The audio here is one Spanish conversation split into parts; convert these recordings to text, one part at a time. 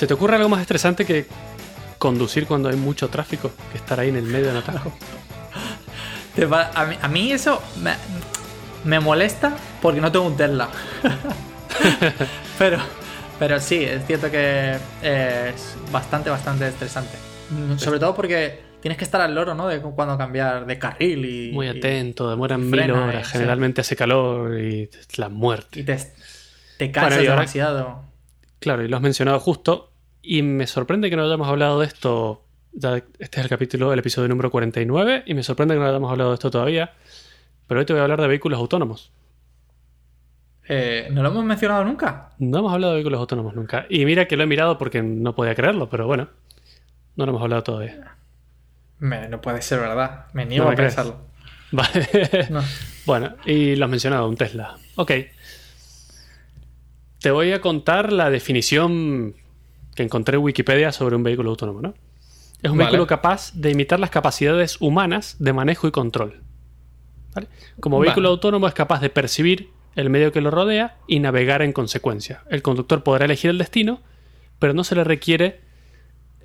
¿Se te ocurre algo más estresante que conducir cuando hay mucho tráfico que estar ahí en el medio del atasco? a, mí, a, mí, eso me, me, molesta porque no tengo un Tesla. pero, pero sí, es cierto que es bastante, bastante estresante. Sobre todo porque tienes que estar al loro, ¿no? De cuando cambiar de carril y. Muy atento, demoran mil horas, generalmente hace calor y la muerte. Y te, te cansas demasiado. Claro, y lo has mencionado justo. Y me sorprende que no hayamos hablado de esto. Ya este es el capítulo, el episodio número 49. Y me sorprende que no hayamos hablado de esto todavía. Pero hoy te voy a hablar de vehículos autónomos. Eh, ¿No lo hemos mencionado nunca? No hemos hablado de vehículos autónomos nunca. Y mira que lo he mirado porque no podía creerlo, pero bueno. No lo hemos hablado todavía. no puede ser verdad. Me niego a pensarlo. Vale. Bueno, y lo has mencionado, un Tesla. Ok. Te voy a contar la definición que encontré en Wikipedia sobre un vehículo autónomo, ¿no? Es un vehículo capaz de imitar las capacidades humanas de manejo y control. Como vehículo autónomo es capaz de percibir el medio que lo rodea y navegar en consecuencia. El conductor podrá elegir el destino, pero no se le requiere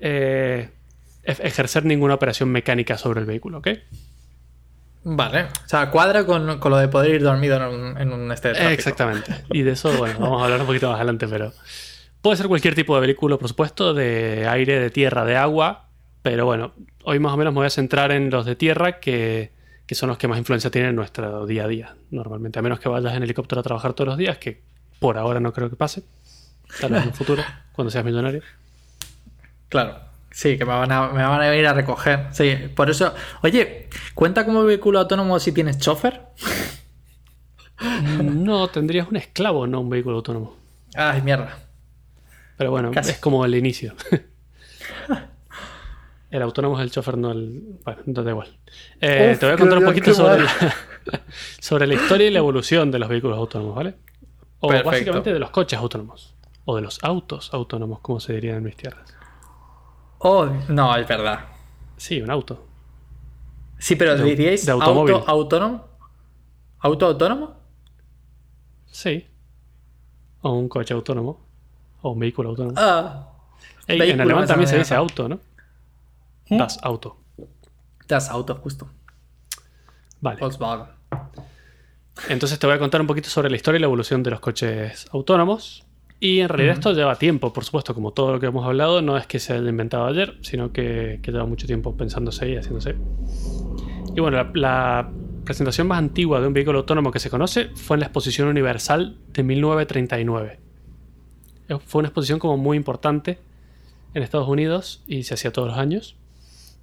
eh, ejercer ninguna operación mecánica sobre el vehículo, ¿ok? Vale. O sea, cuadra con, lo de poder ir dormido en un, en un Exactamente. Y de eso, bueno, vamos a hablar un poquito más adelante, pero. Puede ser cualquier tipo de vehículo, por supuesto, de aire, de tierra, de agua. Pero bueno, hoy más o menos me voy a centrar en los de tierra que, son los que más influencia tienen en nuestro día a día, normalmente. A menos que vayas en helicóptero a trabajar todos los días, que por ahora no creo que pase. Tal vez en el futuro, cuando seas millonario. Claro. Sí, que me van, a, me van a ir a recoger. Sí, por eso. Oye, ¿cuenta como vehículo autónomo si tienes chofer? No, tendrías un esclavo, no un vehículo autónomo. Ay, mierda. Pero bueno, es como el inicio. el autónomo es el chofer, no el. Bueno, no da igual. Eh, te voy a contar un poquito sobre la, sobre la historia y la evolución de los vehículos autónomos, ¿vale? O básicamente de los coches autónomos. O de los autos autónomos, como se diría en mis tierras. Oh, no, es verdad. Sí, un auto. Sí, pero diríais auto autónomo. ¿Auto autónomo? Sí. O un coche autónomo. O un vehículo autónomo. Ah. en alemán también se dice auto, ¿no? ¿Mm? Das Auto. Das Auto, justo. Vale. Volkswagen. Entonces te voy a contar un poquito sobre la historia y la evolución de los coches autónomos. Y en realidad esto lleva tiempo, por supuesto, como todo lo que hemos hablado, no es que se haya inventado ayer, sino que, lleva mucho tiempo pensándose y haciéndose. Y bueno, la, presentación más antigua de un vehículo autónomo que se conoce fue en la Exposición Universal de 1939. Fue una exposición como muy importante en Estados Unidos y se hacía todos los años.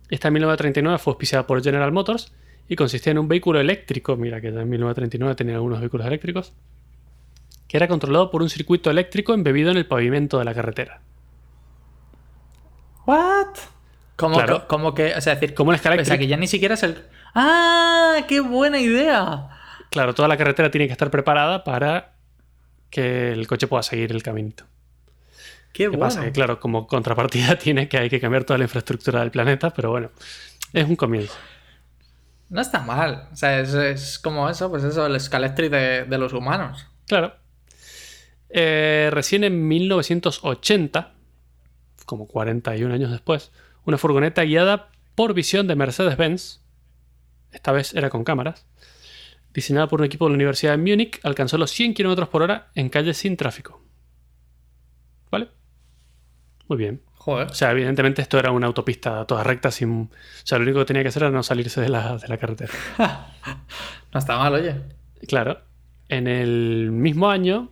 Esta en 1939 fue auspiciada por General Motors y consistía en un vehículo eléctrico, mira que en 1939 tenía algunos vehículos eléctricos, que era controlado por un circuito eléctrico embebido en el pavimento de la carretera. ¿What? Como, que, o sea, decir, como una escala o sea, que ya ni siquiera es el. ¡Ah! ¡Qué buena idea! Claro, toda la carretera tiene que estar preparada para que el coche pueda seguir el caminito. Qué, ¿Qué pasa? Que, claro, como contrapartida tiene que hay que cambiar toda la infraestructura del planeta, pero bueno, es un comienzo. No está mal. O sea, es, como eso, pues eso, el escalectric de, de los humanos. Claro. Eh, recién en 1980, como 41 años después, una furgoneta guiada por visión de Mercedes-Benz, esta vez era con cámaras, diseñada por un equipo de la Universidad de Múnich, alcanzó los 100 km por hora en calles sin tráfico. ¿Vale? Muy bien. Joder. O sea, evidentemente esto era una autopista toda recta, sin... o sea, lo único que tenía que hacer era no salirse de la, de la carretera. no está mal, oye. Claro. En el mismo año,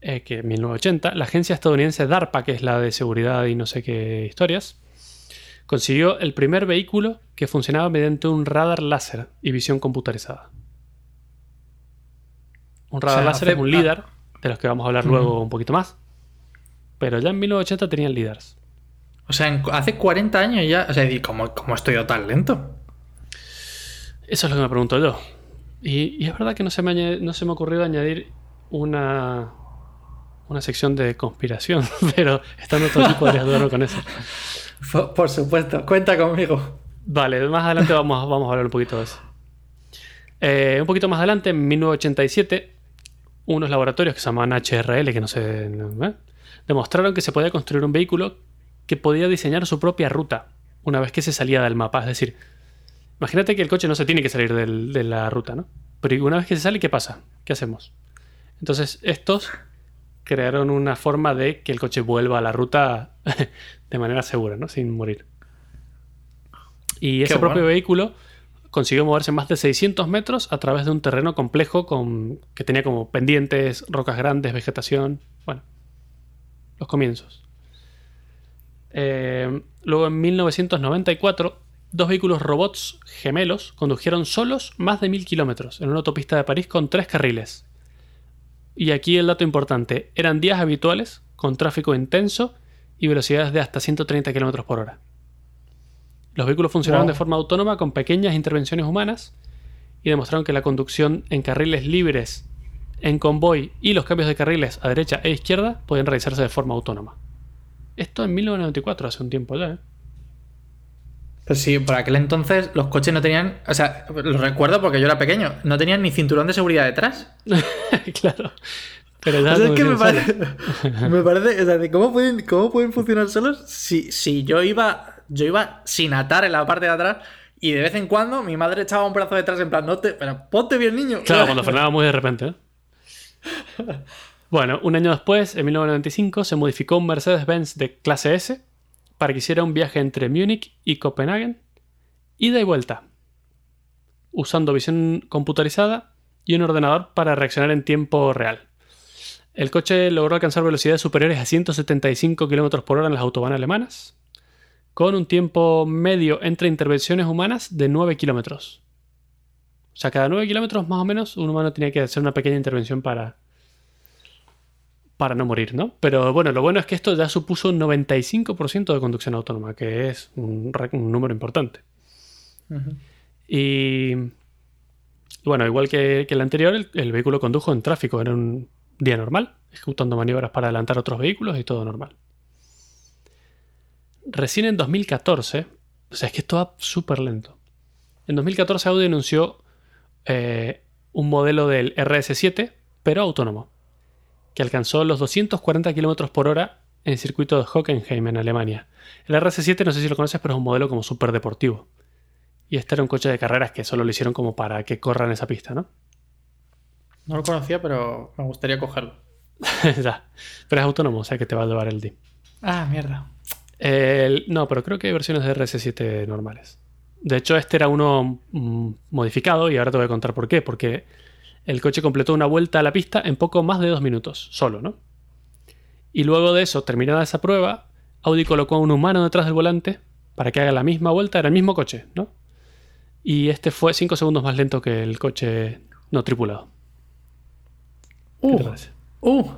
eh, que en 1980, la agencia estadounidense DARPA, que es la de seguridad y no sé qué historias, consiguió el primer vehículo que funcionaba mediante un radar láser y visión computarizada. Un radar láser es un LIDAR, de los que vamos a hablar luego un poquito más. Pero ya en 1980 tenían LIDARs. O sea, hace 40 años ya. O sea, ¿cómo, cómo estoy tan lento? Eso es lo que me pregunto yo. Y, es verdad que no se, me no se me ocurrió añadir una, una sección de conspiración, pero estando todo aquí podrías dudarme con eso. Por supuesto, cuenta conmigo. Vale, más adelante vamos, vamos a hablar un poquito de eso. Eh, un poquito más adelante, en 1987, unos laboratorios que se llamaban HRL, que no sé, ¿eh? Demostraron que se podía construir un vehículo que podía diseñar su propia ruta una vez que se salía del mapa. Es decir, imagínate que el coche no se tiene que salir de la ruta, ¿no? Pero una vez que se sale, ¿qué pasa? ¿Qué hacemos? Entonces, estos crearon una forma de que el coche vuelva a la ruta de manera segura, ¿no? Sin morir. Y ese propio vehículo consiguió moverse más de 600 metros a través de un terreno complejo con, que tenía como pendientes, rocas grandes, vegetación. Bueno, los comienzos. Eh, luego en 1994, dos vehículos robots gemelos condujeron solos más de mil kilómetros en una autopista de París con tres carriles. Y aquí el dato importante, eran días habituales, con tráfico intenso y velocidades de hasta 130 km por hora. Los vehículos funcionaron de forma autónoma con pequeñas intervenciones humanas y demostraron que la conducción en carriles libres, en convoy y los cambios de carriles a derecha e izquierda pueden realizarse de forma autónoma. Esto en 1994, hace un tiempo ya. ¿eh? Pues sí, por aquel entonces los coches no tenían, o sea, lo recuerdo porque yo era pequeño, no tenían ni cinturón de seguridad detrás. claro. Pero es que me parece, me parece, o sea, ¿cómo pueden, cómo pueden funcionar solos si, si yo iba yo iba sin atar en la parte de atrás y de vez en cuando mi madre echaba un brazo detrás en plan, no te, pero ponte bien niño. Claro, cuando frenaba muy de repente. ¿eh? bueno, un año después, en 1995, se modificó un Mercedes-Benz de clase S para que hiciera un viaje entre Múnich y Copenhague, ida y vuelta, usando visión computarizada y un ordenador para reaccionar en tiempo real. El coche logró alcanzar velocidades superiores a 175 km por hora en las autobanas alemanas, con un tiempo medio entre intervenciones humanas de 9 kilómetros. O sea, cada 9 kilómetros más o menos un humano tenía que hacer una pequeña intervención para, para no morir, ¿no? Pero bueno, lo bueno es que esto ya supuso un 95% de conducción autónoma, que es un, número importante. Y bueno, igual que, el anterior, el, el, vehículo condujo en tráfico, era un día normal, ejecutando maniobras para adelantar otros vehículos y todo normal recién en 2014, o sea, es que esto va súper lento. En 2014 Audi anunció eh, un modelo del RS7, pero autónomo, que alcanzó los 240 km por hora en el circuito de Hockenheim en Alemania. El RS7 no sé si lo conoces, pero es un modelo como súper deportivo. Y este era un coche de carreras que solo lo hicieron como para que corra en esa pista, ¿no? No lo conocía, pero me gustaría cogerlo. ya. Pero es autónomo, o sea que te va a llevar el D. Ah, mierda no, pero creo que hay versiones de RS7 normales. De hecho, este era uno mm, modificado y ahora te voy a contar por qué. Porque el coche completó una vuelta a la pista en poco más de dos minutos, solo, ¿no? Y luego de eso, terminada esa prueba, Audi colocó a un humano detrás del volante para que haga la misma vuelta, era el mismo coche, ¿no? Y este fue cinco segundos más lento que el coche no tripulado. Uh, uh,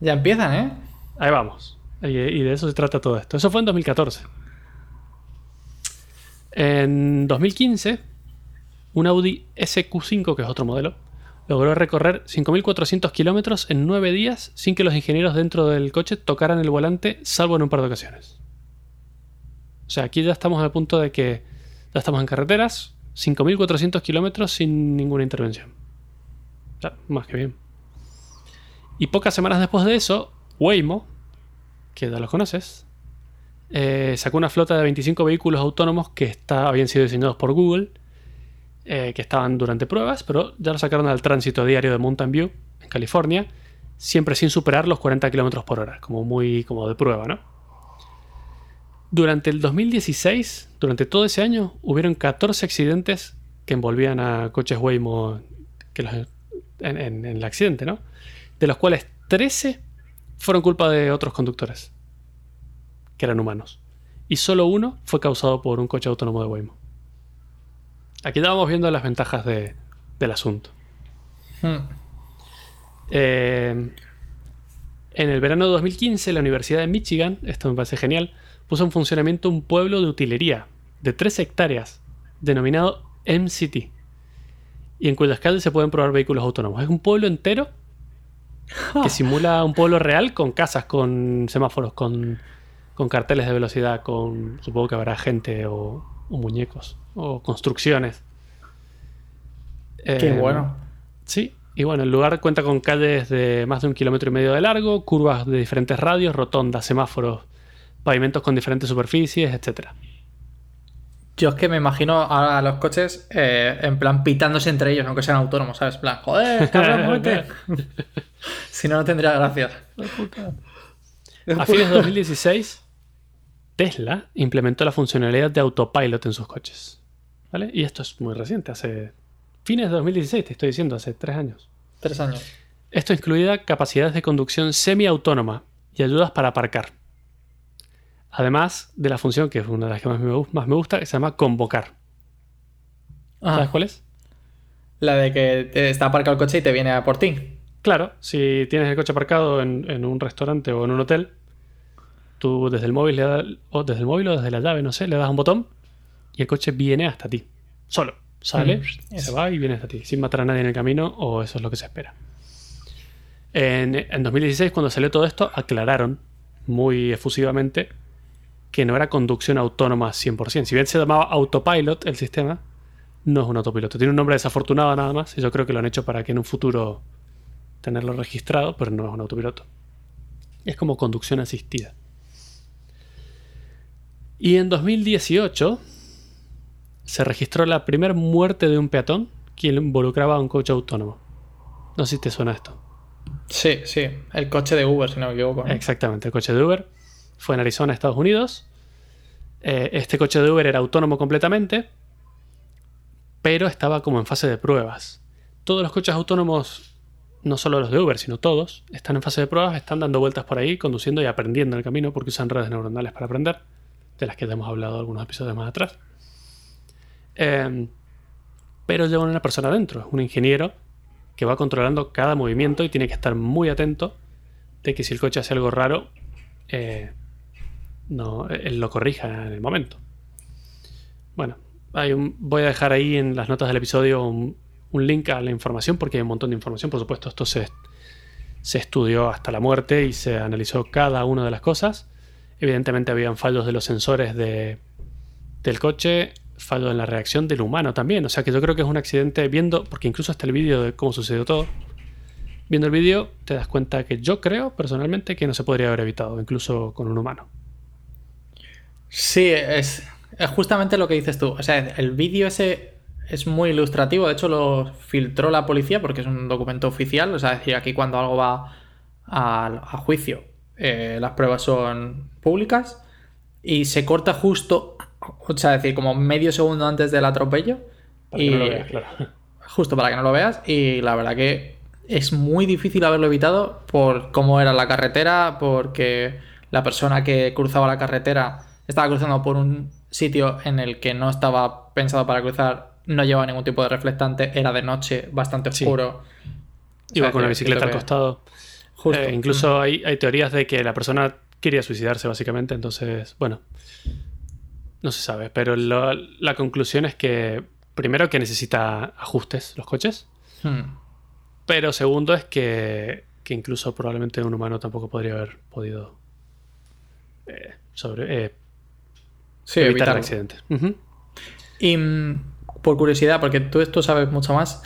ya empiezan, ¿eh? Ahí vamos. Y, de eso se trata todo esto. Eso fue en 2014. En 2015, un Audi SQ5, que es otro modelo, logró recorrer 5.400 kilómetros en 9 días sin que los ingenieros dentro del coche tocaran el volante, salvo en un par de ocasiones. O sea, aquí ya estamos al punto de que ya estamos en carreteras, 5.400 kilómetros sin ninguna intervención. más que bien. Y pocas semanas después de eso, Waymo, que ya los conoces, eh, sacó una flota de 25 vehículos autónomos que habían sido diseñados por Google, eh, que estaban durante pruebas, pero ya lo sacaron al tránsito diario de Mountain View, en California, siempre sin superar los 40 km por hora, como muy como de prueba, ¿no? Durante el 2016, durante todo ese año, hubieron 14 accidentes que envolvían a coches Waymo en, en el accidente, ¿no? De los cuales 13 fueron culpa de otros conductores, que eran humanos. Y solo uno fue causado por un coche autónomo de Waymo. Aquí estábamos viendo las ventajas del asunto. Hmm. Eh, en el verano de 2015, la Universidad de Michigan, esto me parece genial, puso en funcionamiento un pueblo de utilería de 3 hectáreas, denominado MCT, y en cuyas calles se pueden probar vehículos autónomos. Es un pueblo entero que simula un pueblo real con casas, con semáforos, con, carteles de velocidad, con supongo que habrá gente o, muñecos o construcciones. Qué eh, bueno. Sí, Y bueno, el lugar cuenta con calles de más de un kilómetro y medio de largo, curvas de diferentes radios, rotondas, semáforos, pavimentos con diferentes superficies, etc. Yo es que me imagino a los coches eh, en plan pitándose entre ellos, aunque sean autónomos, ¿sabes? En plan, joder, cabrón, si no, no tendría gracia. A fines de 2016, Tesla implementó la funcionalidad de autopilot en sus coches. ¿Vale? Y esto es muy reciente, hace Fines de 2016, te estoy diciendo, hace tres años. Tres años. Esto incluía capacidades de conducción semiautónoma y ayudas para aparcar. Además de la función que es una de las que más me, gusta, que se llama convocar. ¿Sabes cuál es? La de que está aparcado el coche y te viene a por ti. Claro, si tienes el coche aparcado en, un restaurante o en un hotel, tú desde el móvil le o desde el móvil o desde la llave, no sé, le das un botón y el coche viene hasta ti. Solo sale, mm, se va y viene hasta ti, sin matar a nadie en el camino, o eso es lo que se espera. En, 2016, cuando salió todo esto, aclararon muy efusivamente que no era conducción autónoma 100%. Si bien se llamaba autopilot el sistema, no es un autopiloto. Tiene un nombre desafortunado nada más, y yo creo que lo han hecho para que en un futuro tenerlo registrado, pero no es un autopiloto. Es como conducción asistida. Y en 2018 se registró la primera muerte de un peatón que involucraba a un coche autónomo. No sé si te suena esto. Sí, sí, el coche de Uber, si no me equivoco. Exactamente, el coche de Uber. Fue en Arizona, Estados Unidos. Eh, este coche de Uber era autónomo completamente, pero estaba como en fase de pruebas. Todos los coches autónomos, no solo los de Uber, sino todos, están en fase de pruebas, están dando vueltas por ahí, conduciendo y aprendiendo en el camino porque usan redes neuronales para aprender, de las que ya hemos hablado algunos episodios más atrás. Em, pero lleva una persona adentro, un ingeniero que va controlando cada movimiento y tiene que estar muy atento de que si el coche hace algo raro, eh, no, él lo corrija en el momento. Bueno, un, voy a dejar ahí en las notas del episodio un, link a la información porque hay un montón de información. Por supuesto, esto se, se estudió hasta la muerte y se analizó cada una de las cosas. Evidentemente habían fallos de los sensores de, del coche, fallo en la reacción del humano también. O sea que yo creo que es un accidente viendo, porque incluso hasta el vídeo de cómo sucedió todo, viendo el vídeo te das cuenta que yo creo personalmente que no se podría haber evitado, incluso con un humano. Sí, es, justamente lo que dices tú. O sea, el vídeo ese es muy ilustrativo. De hecho, lo filtró la policía porque es un documento oficial. O sea, decir, aquí cuando algo va a, juicio, eh, las pruebas son públicas y se corta justo o sea, decir, como medio segundo antes del atropello. y Justo para que no lo veas. Y la verdad que es muy difícil haberlo evitado por cómo era la carretera, porque la persona que cruzaba la carretera estaba cruzando por un sitio en el que no estaba pensado para cruzar, no llevaba ningún tipo de reflectante, era de noche, bastante oscuro. Iba con la bicicleta al costado. Eh, incluso mm. hay, hay teorías de que la persona quería suicidarse, básicamente. Entonces, bueno, no se sabe, pero la conclusión es que primero que necesita ajustes los coches, hmm. pero segundo es que, incluso probablemente un humano tampoco podría haber podido eh, sobre, eh, evitar el accidente. Y mm, por curiosidad, porque tú esto sabes mucho más,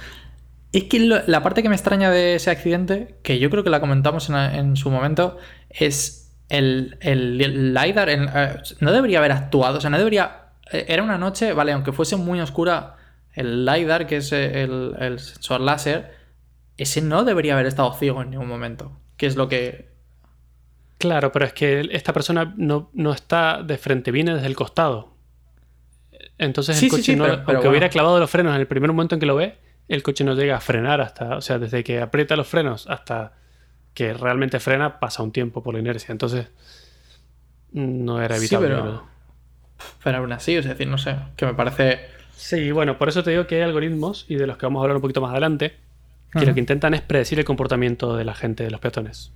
es que la parte que me extraña de ese accidente, que yo creo que la comentamos en su momento, es el, el, LiDAR eh, no debería haber actuado, o sea, no debería... Eh, era una noche, vale, aunque fuese muy oscura, el LiDAR, que es el, el sensor láser, ese no debería haber estado ciego en ningún momento, que es lo que... Claro, pero es que esta persona no, está de frente, viene desde el costado. Entonces el coche no, aunque hubiera clavado los frenos en el primer momento en que lo ve, el coche no llega a frenar hasta, o sea, desde que aprieta los frenos hasta que realmente frena, pasa un tiempo por la inercia. Entonces, no era evitable. pero, pero aún así, es decir, no sé, que me parece... Sí, bueno, por eso te digo que hay algoritmos, y de los que vamos a hablar un poquito más adelante, que lo que intentan es predecir el comportamiento de la gente, de los peatones.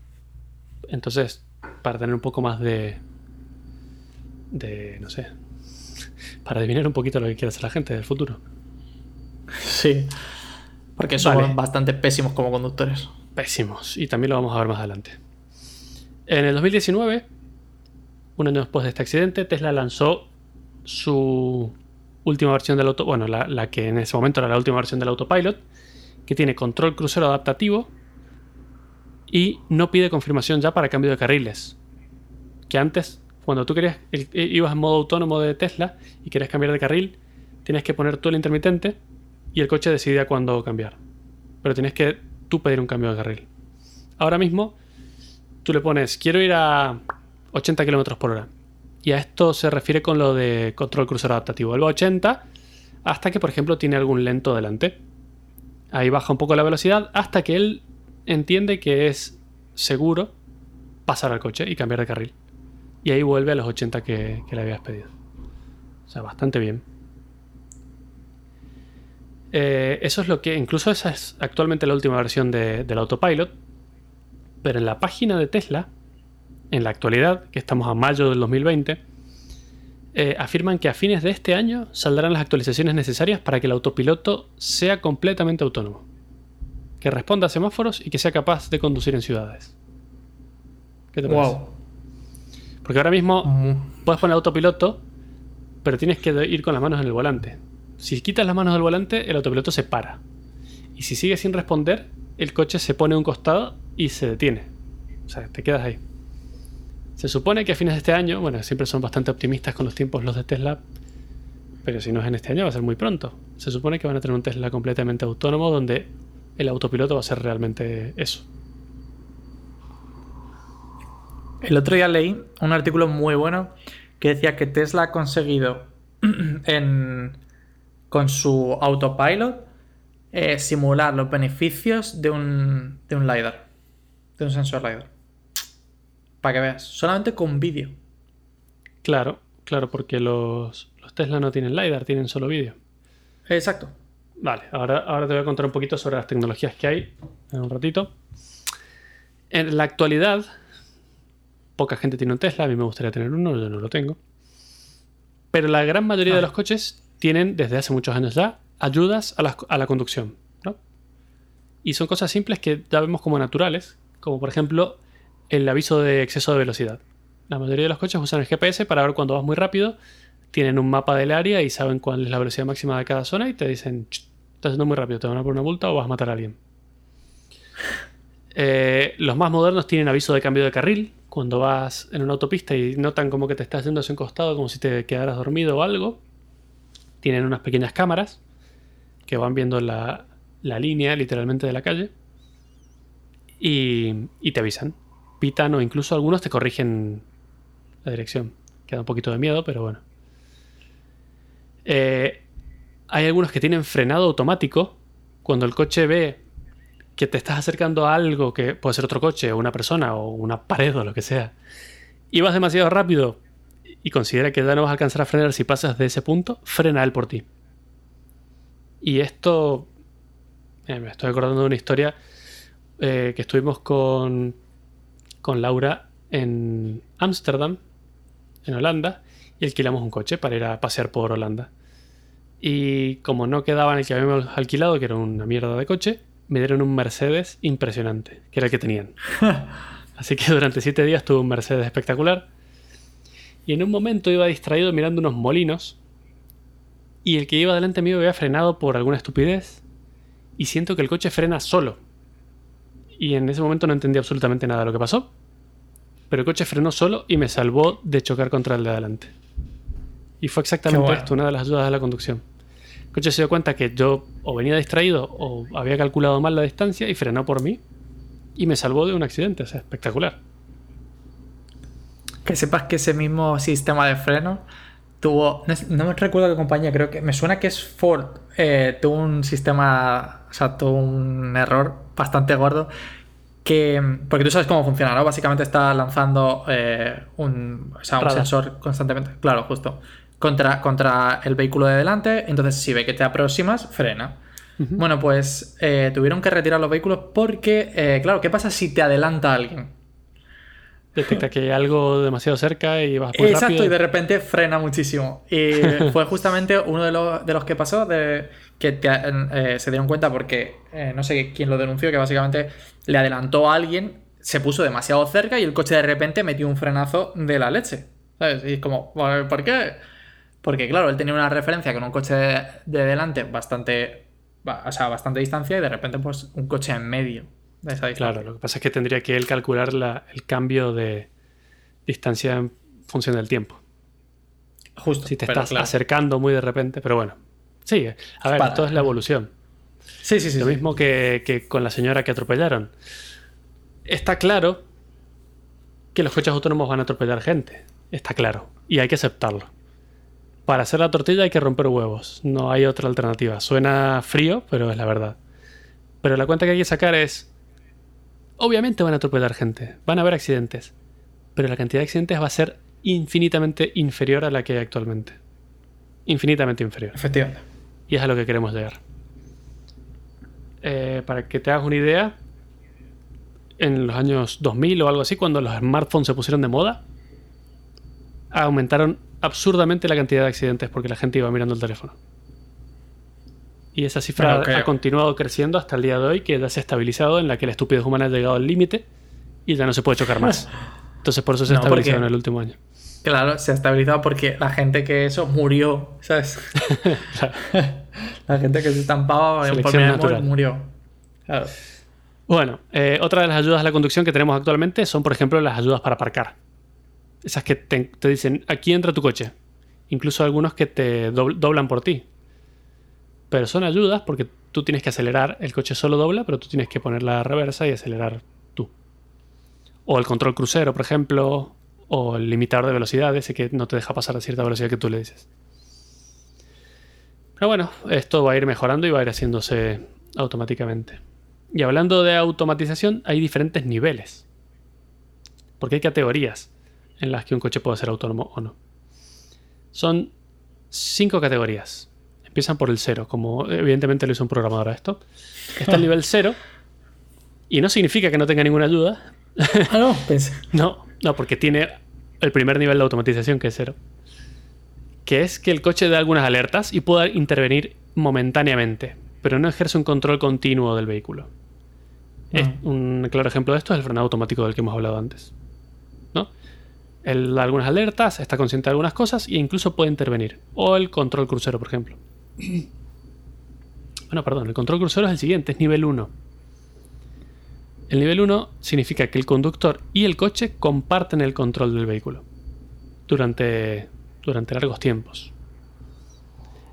Entonces, para tener un poco más de... de, no sé, para adivinar un poquito lo que quiere hacer la gente del futuro. Sí, porque somos bastante pésimos como conductores pésimos. Y también lo vamos a ver más adelante. En el 2019, un año después de este accidente, Tesla lanzó su última versión del auto, bueno, la, que en ese momento era la última versión del autopilot, que tiene control crucero adaptativo y no pide confirmación ya para cambio de carriles. Que antes, cuando tú querías, ibas en modo autónomo de Tesla y querías cambiar de carril, tienes que poner tú el intermitente y el coche decidía cuándo cambiar. Pero tienes que tú pedir un cambio de carril. Ahora mismo, tú le pones, quiero ir a 80 km por hora. Y a esto se refiere con lo de control crucero adaptativo. Él va a 80 hasta que, por ejemplo, tiene algún lento delante. Ahí baja un poco la velocidad hasta que él entiende que es seguro pasar al coche y cambiar de carril. Y ahí vuelve a los 80 que, le habías pedido. O sea, bastante bien. Eh, eso es lo que. Incluso esa es actualmente la última versión del autopilot. Pero en la página de Tesla, en la actualidad, que estamos a mayo del 2020, eh, afirman que a fines de este año saldrán las actualizaciones necesarias para que el autopiloto sea completamente autónomo que responda a semáforos y que sea capaz de conducir en ciudades. ¿Qué te parece? Wow. Porque ahora mismo puedes poner autopiloto, pero tienes que ir con las manos en el volante. Si quitas las manos del volante, el autopiloto se para. Y si sigue sin responder, el coche se pone a un costado y se detiene. O sea, te quedas ahí. Se supone que a fines de este año, bueno, siempre son bastante optimistas con los tiempos los de Tesla, pero si no es en este año va a ser muy pronto. Se supone que van a tener un Tesla completamente autónomo donde el autopiloto va a ser realmente eso. El otro día leí un artículo muy bueno que decía que Tesla ha conseguido con su autopilot eh, simular los beneficios de un, de un LiDAR, de un sensor LiDAR. Para que veas, solamente con vídeo. Claro, claro, porque los, los Tesla no tienen LiDAR, tienen solo vídeo. Exacto. Vale, ahora, ahora te voy a contar un poquito sobre las tecnologías que hay en un ratito. En la actualidad, poca gente tiene un Tesla, a mí me gustaría tener uno, yo no lo tengo. Pero la gran mayoría de ah. los coches tienen, desde hace muchos años ya, ayudas a la, conducción. ¿no? Y son cosas simples que ya vemos como naturales, como por ejemplo el aviso de exceso de velocidad. La mayoría de los coches usan el GPS para ver cuando vas muy rápido tienen un mapa del área y saben cuál es la velocidad máxima de cada zona y te dicen, estás yendo muy rápido, te van a poner una multa o vas a matar a alguien. Eh, los más modernos tienen aviso de cambio de carril cuando vas en una autopista y notan como que te estás yendo hacia un costado como si te quedaras dormido o algo. Tienen unas pequeñas cámaras que van viendo la, línea literalmente de la calle y, y te avisan. Pitan o incluso algunos te corrigen la dirección. Queda un poquito de miedo, pero bueno. Eh, hay algunos que tienen frenado automático. Cuando el coche ve que te estás acercando a algo que puede ser otro coche o una persona o una pared o lo que sea, y vas demasiado rápido y considera que ya no vas a alcanzar a frenar si pasas de ese punto, frena él por ti. Y esto, eh, me estoy acordando de una historia eh, que estuvimos con, con Laura en Ámsterdam, en Holanda, y alquilamos un coche para ir a pasear por Holanda. Y como no quedaba en el que habíamos alquilado, que era una mierda de coche, me dieron un Mercedes impresionante, que era el que tenían. Así que durante siete días tuve un Mercedes espectacular. Y en un momento iba distraído mirando unos molinos. Y el que iba delante mío había frenado por alguna estupidez. Y siento que el coche frena solo. Y en ese momento no entendí absolutamente nada de lo que pasó. Pero el coche frenó solo y me salvó de chocar contra el de adelante. Y fue exactamente esto, una de las ayudas de la conducción. El coche se dio cuenta que yo o venía distraído o había calculado mal la distancia y frenó por mí y me salvó de un accidente. O sea, espectacular. Que sepas que ese mismo sistema de freno tuvo. No, me recuerdo qué compañía, creo que. Me suena que es Ford. Eh, tuvo un sistema. O sea, tuvo un error bastante gordo. Que. Porque tú sabes cómo funciona, ¿no? Básicamente está lanzando eh, un, o sea, un sensor constantemente. Claro, justo contra, contra el vehículo de delante, entonces si ve que te aproximas, frena. Bueno, pues eh, tuvieron que retirar los vehículos porque, claro, ¿qué pasa si te adelanta alguien? Detecta que hay algo demasiado cerca y vas Exacto, y de repente frena muchísimo. Y fue justamente uno de los, de los que pasó de que eh, se dieron cuenta porque no sé quién lo denunció, que básicamente le adelantó a alguien, se puso demasiado cerca y el coche de repente metió un frenazo de la leche. ¿Sabes? Y es como, ¿por qué? Porque claro, él tenía una referencia con un coche de, delante bastante o sea, bastante distancia y de repente pues un coche en medio Claro, lo que pasa es que tendría que él calcular el cambio de distancia en función del tiempo. Justo. Si te estás acercando muy de repente, pero bueno. Sí, a ver, esto es la evolución. Sí, sí, sí. Lo mismo que, que con la señora que atropellaron. Está claro que los coches autónomos van a atropellar gente. Está claro. Y hay que aceptarlo. Para hacer la tortilla hay que romper huevos. No hay otra alternativa. Suena frío, pero es la verdad. Pero la cuenta que hay que sacar es... Obviamente van a atropellar gente. Van a haber accidentes. Pero la cantidad de accidentes va a ser infinitamente inferior a la que hay actualmente. Infinitamente inferior. Efectivamente. Y es a lo que queremos llegar. Eh, para que te hagas una idea, en los años 2000 o algo así, cuando los smartphones se pusieron de moda, aumentaron absurdamente la cantidad de accidentes porque la gente iba mirando el teléfono. Y esa cifra ha continuado creciendo hasta el día de hoy, que ya se ha estabilizado, en la que la estupidez humana ha llegado al límite y ya no se puede chocar más. Entonces por eso se ha estabilizado en el último año. Claro, se ha estabilizado porque la gente que eso murió, ¿sabes? la gente que se estampaba en por murió. Claro. Bueno, eh, otra de las ayudas a la conducción que tenemos actualmente son, por ejemplo, las ayudas para aparcar. Esas que te, dicen, aquí entra tu coche. Incluso algunos que te doblan por ti. Pero son ayudas porque tú tienes que acelerar, el coche solo dobla, pero tú tienes que poner la reversa y acelerar tú. O el control crucero, por ejemplo, o el limitador de velocidad, ese que no te deja pasar a cierta velocidad que tú le dices. Pero bueno, esto va a ir mejorando y va a ir haciéndose automáticamente. Y hablando de automatización, hay diferentes niveles. Porque hay categorías en las que un coche puede ser autónomo o no. Son cinco categorías. Empiezan por el cero, como evidentemente lo hizo un programador a esto. Está el nivel cero. Y no significa que no tenga ninguna ayuda. Ah, no, pensé. no, no, porque tiene el primer nivel de automatización, que es cero. Que es que el coche dé algunas alertas y pueda intervenir momentáneamente, pero no ejerce un control continuo del vehículo. Ah. un claro ejemplo de esto es el frenado automático del que hemos hablado antes. ¿no? Él da algunas alertas, está consciente de algunas cosas e incluso puede intervenir. O el control crucero, por ejemplo. bueno, perdón, el control crucero es el siguiente, es nivel 1. El nivel 1 significa que el conductor y el coche comparten el control del vehículo durante, durante largos tiempos.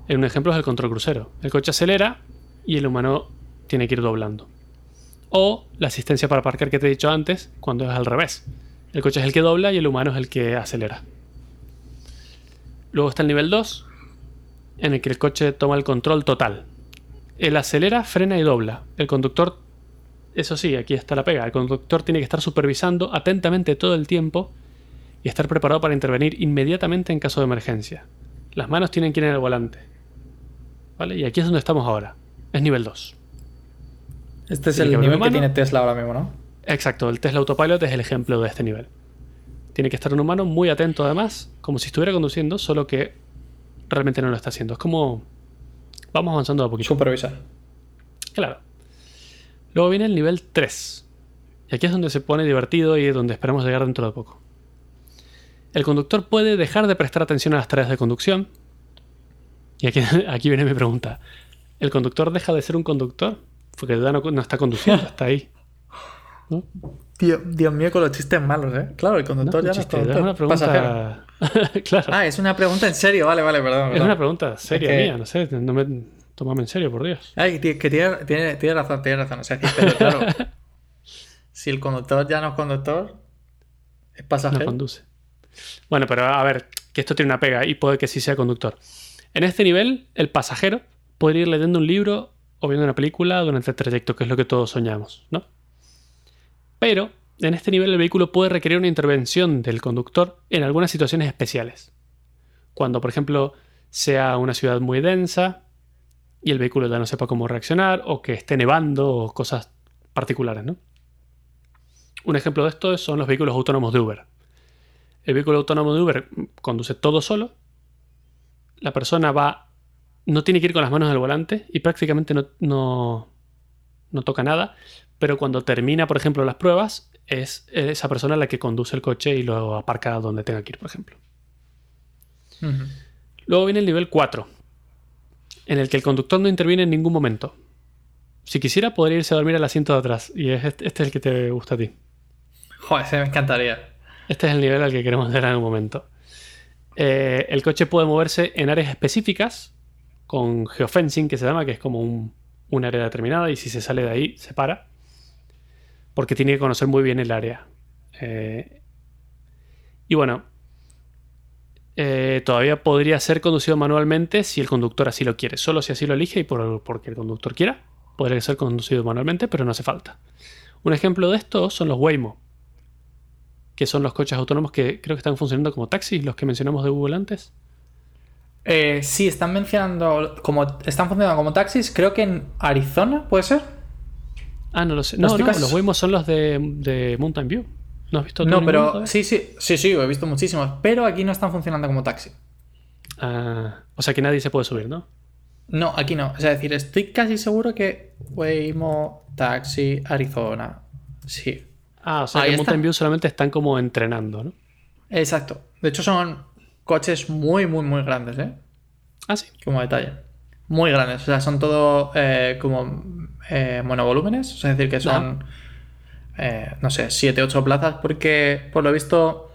Un ejemplo es el control crucero. El coche acelera y el humano tiene que ir doblando. O la asistencia para aparcar que te he dicho antes, cuando es al revés. El coche es el que dobla y el humano es el que acelera. Luego está el nivel 2, en el que el coche toma el control total. Él acelera, frena y dobla. El conductor eso sí, aquí está la pega. El conductor tiene que estar supervisando atentamente todo el tiempo y estar preparado para intervenir inmediatamente en caso de emergencia. Las manos tienen que ir en el volante. ¿Vale? Y aquí es donde estamos ahora. Es nivel 2. Este es el nivel que tiene Tesla ahora mismo, ¿no? Exacto, el Tesla Autopilot es el ejemplo de este nivel. Tiene que estar un humano muy atento además, como si estuviera conduciendo, solo que realmente no lo está haciendo. Es como... Vamos avanzando a poquito. Supervisar. Claro. Luego viene el nivel 3. Y aquí es donde se pone divertido y donde esperamos llegar dentro de poco. El conductor puede dejar de prestar atención a las tareas de conducción. Y aquí, aquí viene mi pregunta. ¿El conductor deja de ser un conductor? Porque ya no, está conduciendo, está ahí. Dios mío, con los chistes malos, ¿eh? Claro, el conductor ya no es conductor. Es una pregunta... claro. Ah, es una pregunta en serio, vale, vale, perdón. Es una pregunta seria mía, no sé. No me, Tómame en serio, por Dios. Ay, que tiene, tiene, razón, tiene razón. O sea, pero claro, si el conductor ya no es conductor, es pasajero. No conduce. Bueno, pero a ver, que esto tiene una pega y puede que sí sea conductor. En este nivel, el pasajero puede ir leyendo un libro o viendo una película durante el trayecto, que es lo que todos soñamos, ¿no? Pero en este nivel el vehículo puede requerir una intervención del conductor en algunas situaciones especiales. Cuando, por ejemplo, sea una ciudad muy densa, y el vehículo ya no sepa cómo reaccionar o que esté nevando o cosas particulares. ¿no? Un ejemplo de esto son los vehículos autónomos de Uber. El vehículo autónomo de Uber conduce todo solo. La persona va, no tiene que ir con las manos el volante y prácticamente no, no, no toca nada. Pero cuando termina, por ejemplo, las pruebas, es esa persona la que conduce el coche y lo aparca donde tenga que ir, por ejemplo. Luego viene el nivel 4, en el que el conductor no interviene en ningún momento. Si quisiera, podría irse a dormir al asiento de atrás. Y este, este es el que te gusta a ti. Joder, se me encantaría. Este es el nivel al que queremos llegar en un momento. Eh, el coche puede moverse en áreas específicas con geofencing, que se llama, que es como un, área determinada y si se sale de ahí, se para. Porque tiene que conocer muy bien el área. Eh, y bueno, eh, todavía podría ser conducido manualmente si el conductor así lo quiere. Solo si así lo elige y por, porque el conductor quiera, podría ser conducido manualmente, pero no hace falta. Un ejemplo de esto son los Waymo que son los coches autónomos que creo que están funcionando como taxis, los que mencionamos de Google antes. Eh, sí, están mencionando como están funcionando como taxis, creo que en Arizona, ¿puede ser? Ah, no lo sé. No, no, los Waymo son los de, Mountain View. ¿No has visto No, pero sí, sí, sí, sí, he visto muchísimos, pero aquí no están funcionando como taxi. Ah, o sea que nadie se puede subir, ¿no? No, aquí no. O sea, decir, estoy casi seguro que Waymo Taxi Arizona. Sí. Ah, o sea que Mountain View solamente están como entrenando, ¿no? Exacto. De hecho, son coches muy, muy, muy grandes, ¿eh? Ah, sí. Como detalle. Muy grandes. O sea, son todo eh, como eh, monovolúmenes. O sea, es decir, que son, eh, no sé, 7, 8 plazas. Porque, por lo visto,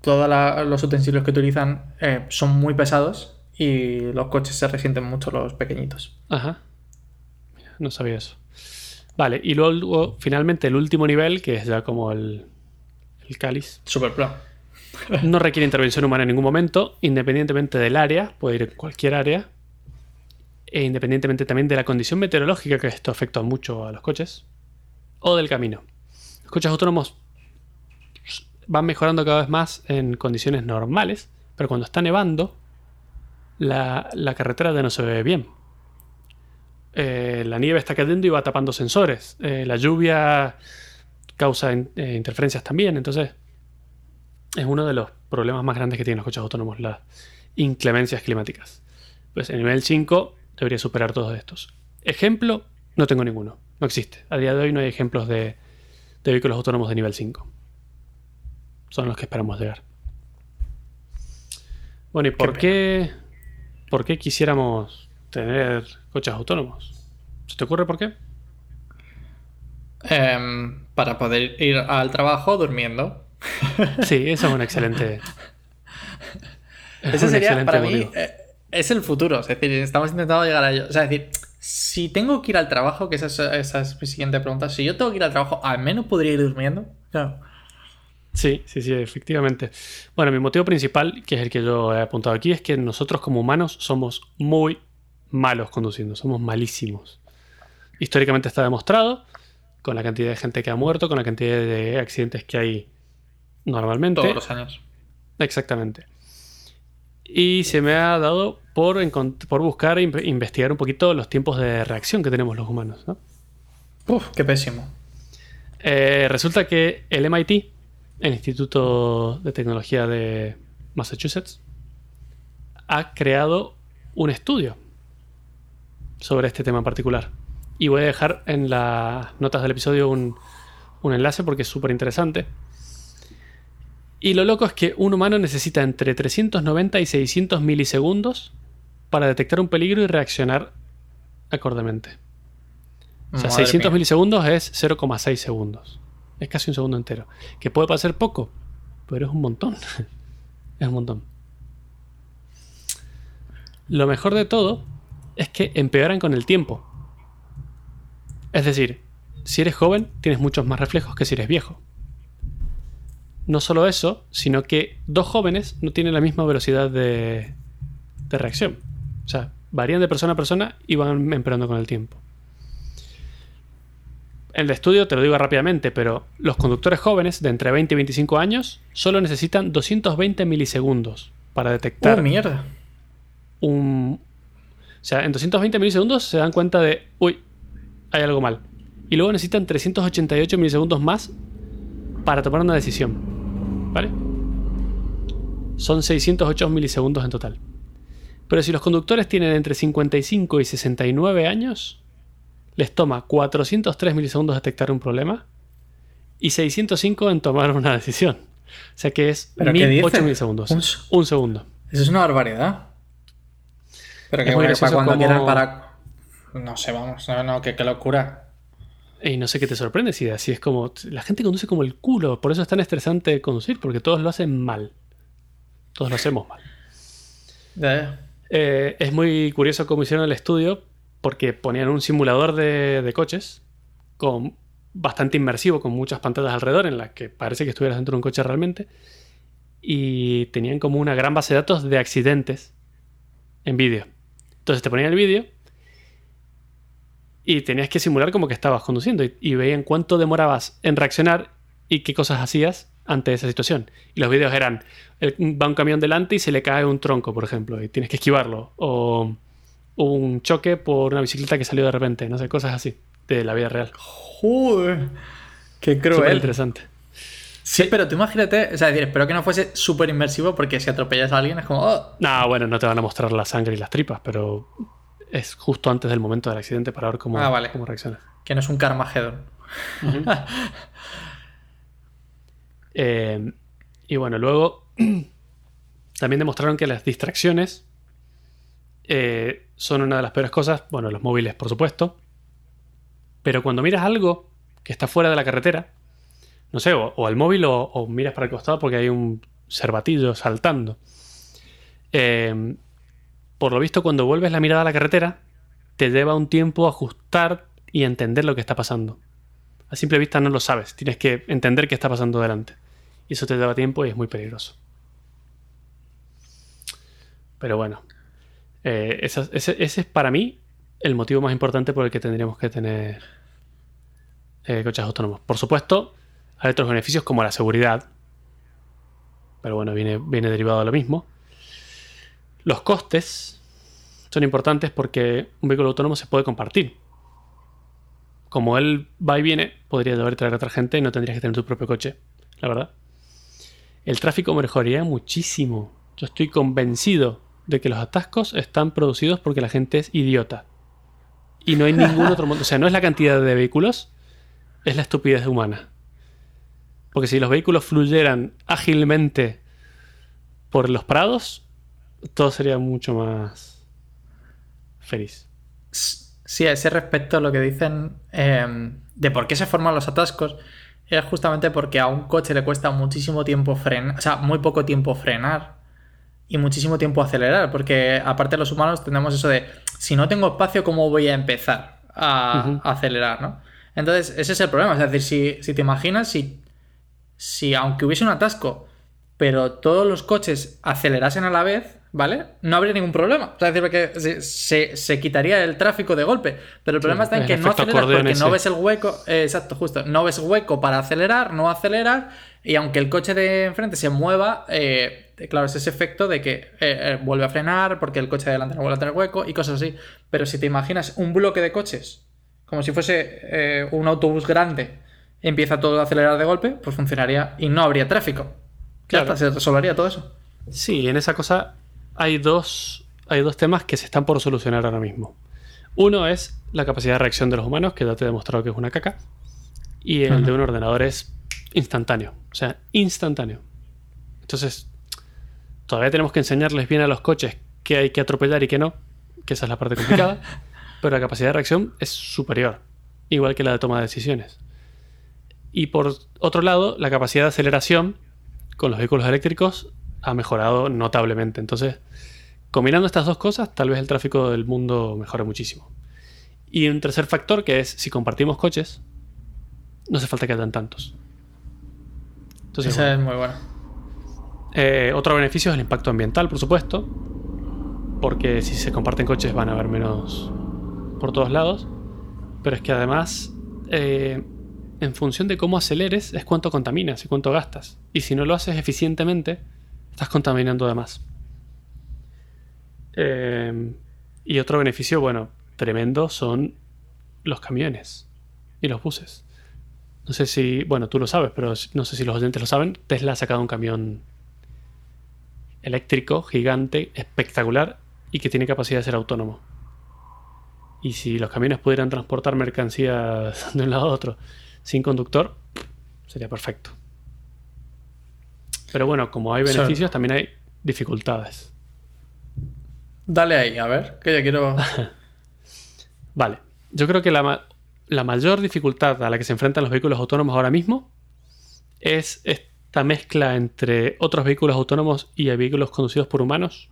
todos los utensilios que utilizan eh, son muy pesados y los coches se resienten mucho los pequeñitos. Ajá. no sabía eso. Vale, y luego, finalmente el último nivel, que es ya como el, el cáliz. Super plan. no requiere intervención humana en ningún momento, independientemente del área, puede ir en cualquier área, e independientemente también de la condición meteorológica, que esto afecta mucho a los coches, o del camino. Los coches autónomos van mejorando cada vez más en condiciones normales, pero cuando está nevando, la, carretera ya no se ve bien eh, la nieve está cayendo y va tapando sensores. Eh, la lluvia causa eh, interferencias también. Entonces, es uno de los problemas más grandes que tienen los coches autónomos, las inclemencias climáticas. Pues el nivel 5 debería superar todos estos. Ejemplo, no tengo ninguno. No existe. A día de hoy no hay ejemplos de, vehículos autónomos de nivel 5. Son los que esperamos llegar. Bueno, ¿y por qué, por qué quisiéramos tener coches autónomos. ¿Se te ocurre por qué? Em, para poder ir al trabajo durmiendo. Sí, eso es un excelente. Eso sería, para mí, eh, es el futuro. Es decir, estamos intentando llegar a ello. O sea, es decir, si tengo que ir al trabajo, que esa es, esa es mi siguiente pregunta, si yo tengo que ir al trabajo, al menos podría ir durmiendo. Claro. Sí, sí, sí, efectivamente. Bueno, mi motivo principal, que es el que yo he apuntado aquí, es que nosotros como humanos somos muy, malos conduciendo, somos malísimos. Históricamente está demostrado, con la cantidad de gente que ha muerto, con la cantidad de accidentes que hay normalmente. Todos los años. Exactamente. Y se me ha dado por, por buscar e investigar un poquito los tiempos de reacción que tenemos los humanos. Uf, qué pésimo. Eh, resulta que el MIT, el Instituto de Tecnología de Massachusetts, ha creado un estudio sobre este tema en particular. Y voy a dejar en las notas del episodio un, enlace porque es súper interesante. Y lo loco es que un humano necesita entre 390 y 600 milisegundos para detectar un peligro y reaccionar acordemente. O sea, 600 milisegundos es 0,6 segundos. Es casi un segundo entero. Que puede parecer poco, pero es un montón. es un montón. Lo mejor de todo es que empeoran con el tiempo. Es decir, si eres joven, tienes muchos más reflejos que si eres viejo. No solo eso, sino que dos jóvenes no tienen la misma velocidad de, de reacción. O sea, varían de persona a persona y van empeorando con el tiempo. En el estudio te lo digo rápidamente, pero los conductores jóvenes de entre 20 y 25 años solo necesitan 220 milisegundos para detectar oh, mierda. un, o sea, en 220 milisegundos se dan cuenta de, uy, hay algo mal. Y luego necesitan 388 milisegundos más para tomar una decisión. ¿Vale? Son 608 milisegundos en total. Pero si los conductores tienen entre 55 y 69 años, les toma 403 milisegundos detectar un problema y 605 en tomar una decisión. O sea que es 1008 milisegundos. Un, un segundo. Eso es una barbaridad. Pero que para cuando quieran para. No sé, vamos, no, no, qué, locura. Y no sé qué te sorprende si así es como. La gente conduce como el culo, por eso es tan estresante conducir, porque todos lo hacen mal. Todos lo hacemos mal. Eh, es muy curioso cómo hicieron el estudio, porque ponían un simulador de, coches con bastante inmersivo, con muchas pantallas alrededor, en las que parece que estuvieras dentro de un coche realmente. Y tenían como una gran base de datos de accidentes en vídeo. Entonces te ponían el vídeo y tenías que simular como que estabas conduciendo y, veían cuánto demorabas en reaccionar y qué cosas hacías ante esa situación. Y los vídeos eran, va un camión delante y se le cae un tronco, por ejemplo, y tienes que esquivarlo. O un choque por una bicicleta que salió de repente, no sé, cosas así, de la vida real. Joder, qué cruel. interesante. Sí, pero tú imagínate, o sea, decir, espero que no fuese súper inmersivo porque si atropellas a alguien es como... Oh. No, bueno, no te van a mostrar la sangre y las tripas, pero es justo antes del momento del accidente para ver cómo, ah, cómo reacciona. Que no es un Carmageddon. Eh, y bueno, luego también demostraron que las distracciones eh, son una de las peores cosas. Bueno, los móviles, por supuesto. Pero cuando miras algo que está fuera de la carretera, no sé, o, al móvil o, miras para el costado porque hay un cervatillo saltando. Eh, por lo visto, cuando vuelves la mirada a la carretera, te lleva un tiempo ajustar y entender lo que está pasando. A simple vista no lo sabes, tienes que entender qué está pasando delante. Y eso te lleva tiempo y es muy peligroso. Pero bueno, eh, ese, es para mí el motivo más importante por el que tendríamos que tener eh, coches autónomos. Por supuesto, hay otros beneficios como la seguridad. Pero bueno, viene, viene derivado de lo mismo. Los costes son importantes porque un vehículo autónomo se puede compartir. Como él va y viene, podría y traer a otra gente y no tendrías que tener tu propio coche, la verdad. El tráfico mejoraría muchísimo. Yo estoy convencido de que los atascos están producidos porque la gente es idiota. Y no hay ningún otro modo. O sea, no es la cantidad de vehículos, es la estupidez humana. Porque si los vehículos fluyeran ágilmente por los prados, todo sería mucho más feliz. Sí, a ese respecto lo que dicen em, de por qué se forman los atascos es justamente porque a un coche le cuesta muchísimo tiempo frenar, o sea, muy poco tiempo frenar y muchísimo tiempo acelerar, porque aparte los humanos tenemos eso de, si no tengo espacio, ¿cómo voy a empezar a, acelerar? ¿no? Entonces, ese es el problema, es decir, si, si te imaginas, si si aunque hubiese un atasco, pero todos los coches acelerasen a la vez, ¿vale? No habría ningún problema. O sea, decir, que se, quitaría el tráfico de golpe. Pero el problema está en que no aceleras porque no ves el hueco. Eh, exacto, justo. No ves hueco para acelerar, no acelerar. Y aunque el coche de enfrente se mueva, eh, claro, es ese efecto de que eh, vuelve a frenar porque el coche de delante no vuelve a tener hueco y cosas así. Pero si te imaginas un bloque de coches, como si fuese un autobús grande empieza todo a acelerar de golpe, pues funcionaría y no habría tráfico. Claro. se resolvería todo eso. Sí, en esa cosa hay dos, hay dos temas que se están por solucionar ahora mismo. Uno es la capacidad de reacción de los humanos, que ya te he demostrado que es una caca. Y el de un ordenador es instantáneo. O sea, instantáneo. Entonces, todavía tenemos que enseñarles bien a los coches qué hay que atropellar y qué no, que esa es la parte complicada. pero la capacidad de reacción es superior, igual que la de toma de decisiones. Y por otro lado, la capacidad de aceleración con los vehículos eléctricos ha mejorado notablemente. Entonces, combinando estas dos cosas, tal vez el tráfico del mundo mejore muchísimo. Y un tercer factor que es, si compartimos coches, no hace falta que hayan tantos. Entonces, Esa es muy buena. Eh, otro beneficio es el impacto ambiental, por supuesto. Porque si se comparten coches van a haber menos por todos lados. Pero es que además eh, en función de cómo aceleres es cuánto contaminas y cuánto gastas. Y si no lo haces eficientemente, estás contaminando de más. Em, y otro beneficio, bueno, tremendo son los camiones y los buses. No sé si, bueno, tú lo sabes, pero no sé si los oyentes lo saben. Tesla ha sacado un camión eléctrico, gigante, espectacular y que tiene capacidad de ser autónomo. Y si los camiones pudieran transportar mercancías de un lado a otro sin conductor, sería perfecto. Pero bueno, como hay beneficios, también hay dificultades. Dale ahí, a ver, que ya quiero. vale. Yo creo que la, la mayor dificultad a la que se enfrentan los vehículos autónomos ahora mismo es esta mezcla entre otros vehículos autónomos y vehículos conducidos por humanos.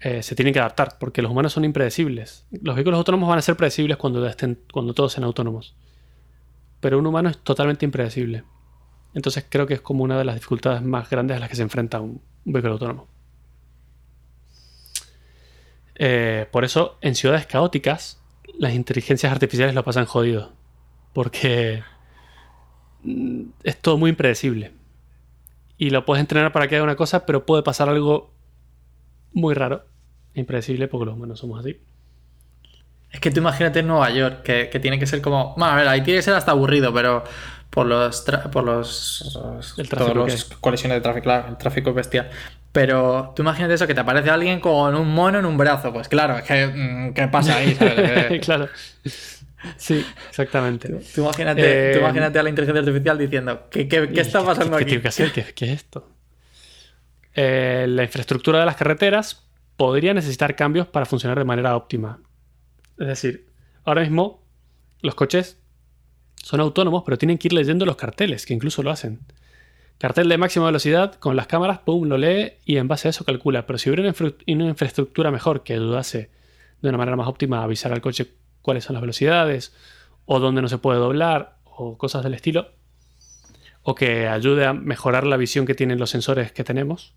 Eh, se tienen que adaptar porque los humanos son impredecibles. Los vehículos autónomos van a ser predecibles cuando, estén, cuando todos sean autónomos. Pero un humano es totalmente impredecible. Entonces creo que es como una de las dificultades más grandes a las que se enfrenta un, vehículo autónomo. Eh, por eso, en ciudades caóticas, las inteligencias artificiales lo pasan jodido. Porque mm, es todo muy impredecible. Y lo puedes entrenar para que haga una cosa, pero puede pasar algo muy raro, impredecible, porque los humanos somos así. Es que tú imagínate en Nueva York, que, tiene que ser como. Bueno, a ver, ahí tiene que ser hasta aburrido, pero por los. por los. El tráfico colisiones de tráfico, claro, el tráfico es bestial. Pero tú imagínate eso, que te aparece alguien con un mono en un brazo. Pues claro, es que. Mm, ¿Qué pasa ahí? claro. Sí, exactamente. Tú, imagínate, tú, eh, imagínate, a la inteligencia artificial diciendo: ¿Qué, qué, qué está pasando aquí? ¿Qué, es esto? Eh, la infraestructura de las carreteras podría necesitar cambios para funcionar de manera óptima. Es decir, ahora mismo los coches son autónomos, pero tienen que ir leyendo los carteles, que incluso lo hacen. Cartel de máxima velocidad, con las cámaras, pum, lo lee y en base a eso calcula. Pero si hubiera una, infraestructura mejor que ayudase de una manera más óptima a avisar al coche cuáles son las velocidades, o dónde no se puede doblar, o cosas del estilo, o que ayude a mejorar la visión que tienen los sensores que tenemos,